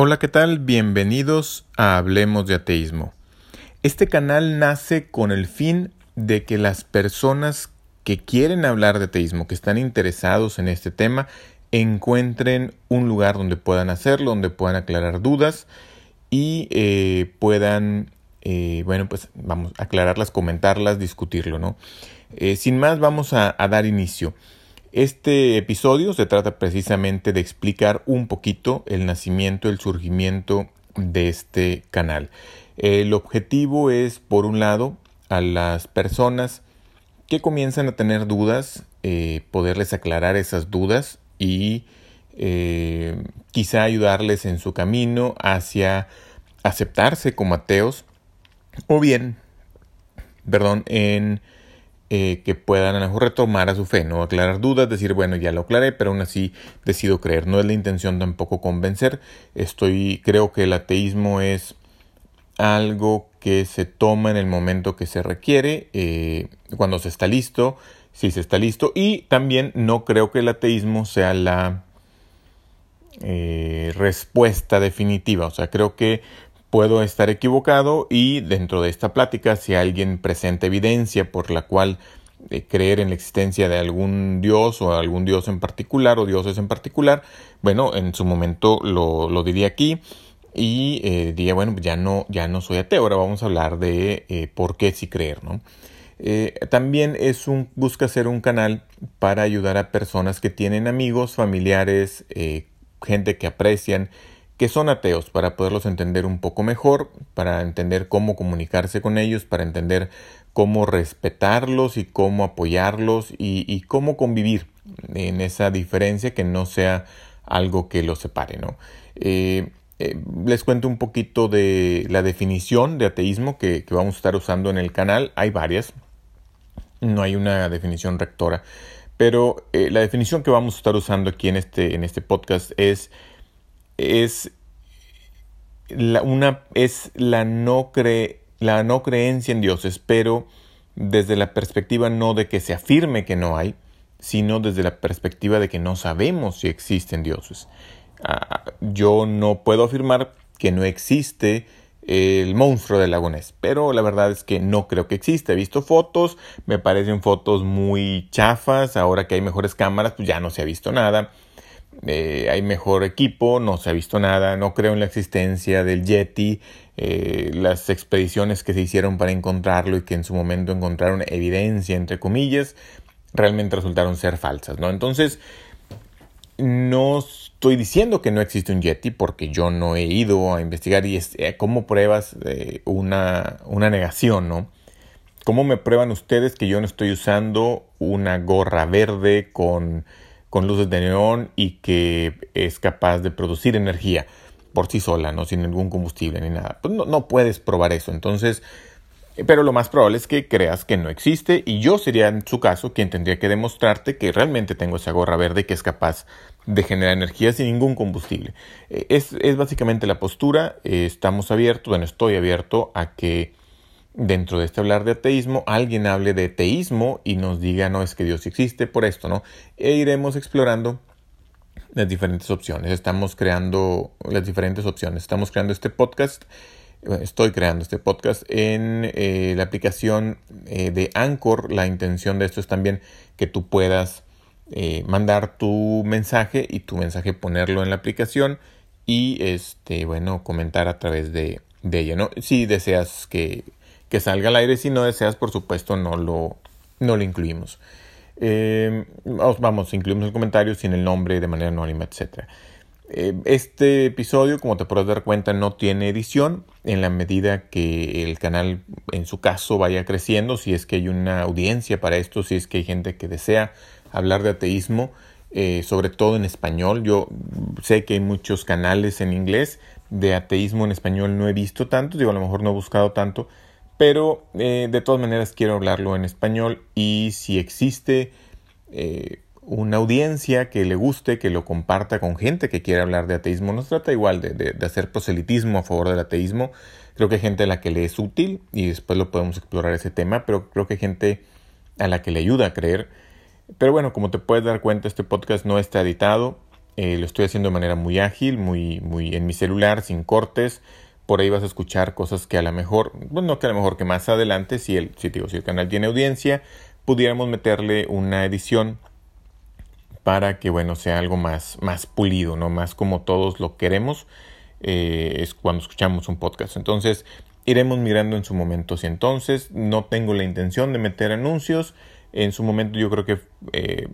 Hola, ¿qué tal? Bienvenidos a Hablemos de Ateísmo. Este canal nace con el fin de que las personas que quieren hablar de ateísmo, que están interesados en este tema, encuentren un lugar donde puedan hacerlo, donde puedan aclarar dudas y eh, puedan, eh, bueno, pues vamos aclararlas, comentarlas, discutirlo, ¿no? Eh, sin más, vamos a dar inicio. Este episodio se trata precisamente de explicar un poquito el nacimiento, el surgimiento de este canal. El objetivo es, por un lado, a las personas que comienzan a tener dudas, eh, poderles aclarar esas dudas y eh, quizá ayudarles en su camino hacia aceptarse como ateos o bien, perdón, en eh, que puedan a lo mejor retomar a su fe, no aclarar dudas, decir, bueno, ya lo aclaré, pero aún así decido creer. No es la intención tampoco convencer. Estoy, creo que el ateísmo es algo que se toma en el momento que se requiere, eh, cuando se está listo, si se está listo, y también no creo que el ateísmo sea la eh, respuesta definitiva. O sea, creo que Puedo estar equivocado y dentro de esta plática, si alguien presenta evidencia por la cual eh, creer en la existencia de algún dios o algún dios en particular o dioses en particular, bueno, en su momento lo, lo diría aquí y eh, diría, bueno, ya no, ya no soy ateo, ahora vamos a hablar de eh, por qué sí creer, ¿no? también es un, busca ser un canal para ayudar a personas que tienen amigos, familiares, gente que aprecian que son ateos para poderlos entender un poco mejor, para entender cómo comunicarse con ellos, para entender cómo respetarlos y cómo apoyarlos y, cómo convivir en esa diferencia que no sea algo que los separe, ¿no? Eh, eh, les cuento un poquito de la definición de ateísmo que, vamos a estar usando en el canal. Hay varias, no hay una definición rectora, pero eh, la definición que vamos a estar usando aquí en este, en este podcast es es la, una, es la no, cre, la no creencia en dioses, pero desde la perspectiva no de que se afirme que no hay, sino desde la perspectiva de que no sabemos si existen dioses. Ah, yo no puedo afirmar que no existe el monstruo del lago Ness, pero la verdad es que no creo que exista. He visto fotos, me parecen fotos muy chafas, ahora que hay mejores cámaras, pues ya no se ha visto nada. Eh, hay mejor equipo, no se ha visto nada, no creo en la existencia del Yeti, eh, las expediciones que se hicieron para encontrarlo y que en su momento encontraron evidencia, entre comillas, realmente resultaron ser falsas, ¿no? Entonces, no estoy diciendo que no existe un Yeti porque yo no he ido a investigar y es, eh, cómo pruebas una, una negación, ¿no? ¿Cómo me prueban ustedes que yo no estoy usando una gorra verde con con luces de neón y que es capaz de producir energía por sí sola, no sin ningún combustible ni nada. Pues no, puedes probar eso. Entonces, pero lo más probable es que creas que no existe y yo sería en su caso quien tendría que demostrarte que realmente tengo esa gorra verde que es capaz de generar energía sin ningún combustible. Eh, es, es básicamente la postura, eh, estamos abiertos, bueno, estoy abierto a que dentro de este hablar de ateísmo, alguien hable de teísmo y nos diga, no es que Dios existe por esto, ¿no? E iremos explorando las diferentes opciones. Estamos creando las diferentes opciones. Estamos creando este podcast. Estoy creando este podcast en eh, la aplicación eh, de Anchor. La intención de esto es también que tú puedas eh, mandar tu mensaje y tu mensaje ponerlo en la aplicación y este bueno comentar a través de, de ella. ¿no? Si deseas que que salga al aire. Si no deseas, por supuesto, no lo, no lo incluimos. Eh, vamos, incluimos el comentario sin el nombre de manera anónima, etc. Eh, este episodio, como te podrás dar cuenta, no tiene edición en la medida que el canal, en su caso, vaya creciendo. Si es que hay una audiencia para esto, si es que hay gente que desea hablar de ateísmo, eh, sobre todo en español. Yo sé que hay muchos canales en inglés de ateísmo en español, no he visto tantos, digo, a lo mejor no he buscado tanto pero eh, de todas maneras quiero hablarlo en español y si existe eh, una audiencia que le guste, que lo comparta con gente que quiere hablar de ateísmo, no se trata igual de, de, hacer proselitismo a favor del ateísmo, creo que hay gente a la que le es útil y después lo podemos explorar ese tema, pero creo que hay gente a la que le ayuda a creer. Pero bueno, como te puedes dar cuenta, este podcast no está editado, lo estoy haciendo de manera muy ágil, muy, muy en mi celular, sin cortes. Por ahí vas a escuchar cosas que a lo mejor, bueno, no que a lo mejor que más adelante, si el, si, digo, si el canal tiene audiencia, pudiéramos meterle una edición para que, bueno, sea algo más, más pulido, ¿no? Más como todos lo queremos, eh, es cuando escuchamos un podcast. Entonces, iremos mirando en su momento si entonces no tengo la intención de meter anuncios. En su momento yo creo que eh,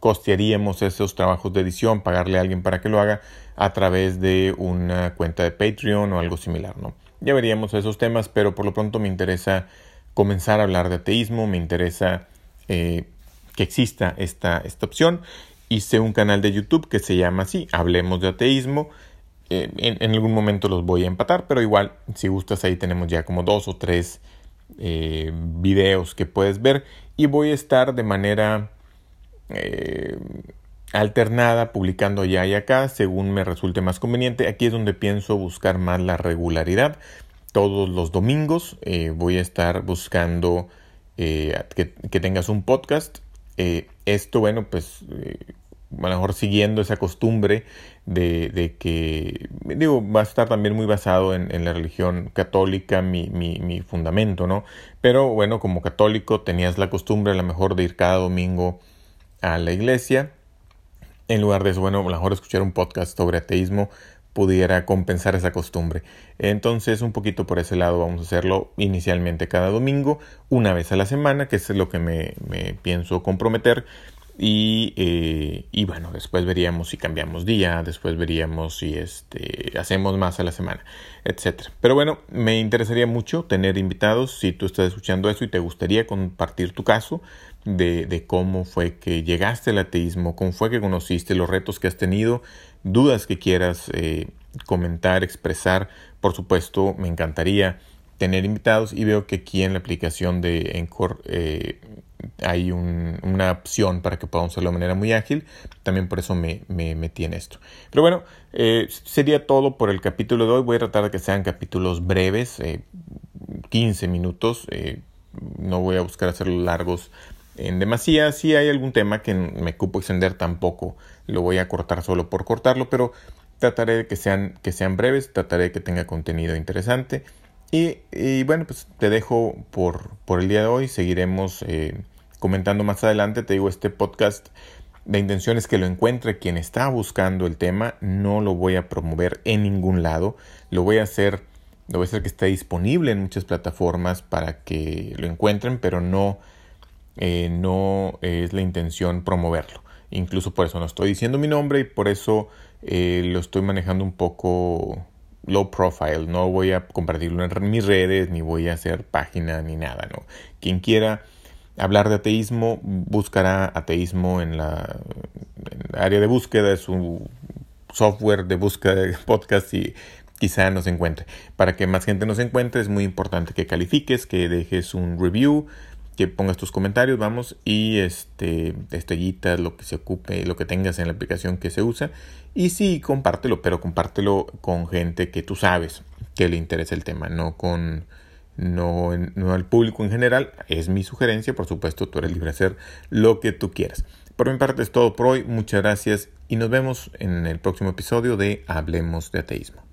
costearíamos esos trabajos de edición, pagarle a alguien para que lo haga a través de una cuenta de Patreon o algo similar, ¿no? Ya veríamos esos temas, pero por lo pronto me interesa comenzar a hablar de ateísmo, me interesa eh, que exista esta, esta opción. Hice un canal de YouTube que se llama así, Hablemos de Ateísmo. Eh, en, algún momento los voy a empatar, pero igual, si gustas, ahí tenemos ya como dos o tres eh, videos que puedes ver. Y voy a estar de manera alternada, publicando allá y acá, según me resulte más conveniente. Aquí es donde pienso buscar más la regularidad. Todos los domingos voy a estar buscando eh, que, tengas un podcast. Eh, esto, bueno, pues eh, a lo mejor siguiendo esa costumbre de, que, digo, va a estar también muy basado en, la religión católica, mi, mi, mi, fundamento, ¿no? Pero bueno, como católico tenías la costumbre a lo mejor de ir cada domingo a la iglesia. En lugar de eso, bueno, a lo mejor escuchar un podcast sobre ateísmo pudiera compensar esa costumbre. Entonces, un poquito por ese lado vamos a hacerlo inicialmente cada domingo, una vez a la semana, que es lo que me, pienso comprometer. Y, eh, y, bueno, después veríamos si cambiamos día, después veríamos si este, hacemos más a la semana, etc. Pero bueno, me interesaría mucho tener invitados. Si tú estás escuchando eso y te gustaría compartir tu caso de, de cómo fue que llegaste al ateísmo, cómo fue que conociste los retos que has tenido, dudas que quieras eh, comentar, expresar, por supuesto, me encantaría tener invitados y veo que aquí en la aplicación de Encore eh, hay una opción para que podamos hacerlo de manera muy ágil. También por eso me, metí en esto. Pero bueno, eh, sería todo por el capítulo de hoy. Voy a tratar de que sean capítulos breves, 15 minutos. no voy a buscar hacerlos largos en demasía. Si hay algún tema que me cupo extender tampoco lo voy a cortar solo por cortarlo, pero trataré de que sean, que sean breves, trataré de que tenga contenido interesante. Y, bueno, pues te dejo por, por, el día de hoy, seguiremos eh, comentando más adelante, te digo, este podcast de intención es que lo encuentre quien está buscando el tema, no lo voy a promover en ningún lado, lo voy a hacer, lo voy a hacer que esté disponible en muchas plataformas para que lo encuentren, pero no, eh, no es la intención promoverlo. Incluso por eso no estoy diciendo mi nombre y por eso eh, lo estoy manejando un poco low profile. No voy a compartirlo en mis redes, ni voy a hacer página, ni nada. ¿no? Quien quiera hablar de ateísmo, buscará ateísmo en la, área de búsqueda de su software de búsqueda de podcast y quizá nos encuentre. Para que más gente nos encuentre es muy importante que califiques, que dejes un review, que pongas tus comentarios, vamos, y este, estrellitas, lo que se ocupe, lo que tengas en la aplicación que se usa. Y sí, compártelo, pero compártelo con gente que tú sabes que le interesa el tema, no con no, no al público en general. Es mi sugerencia, por supuesto, tú eres libre de hacer lo que tú quieras. Por mi parte es todo por hoy, muchas gracias y nos vemos en el próximo episodio de Hablemos de Ateísmo.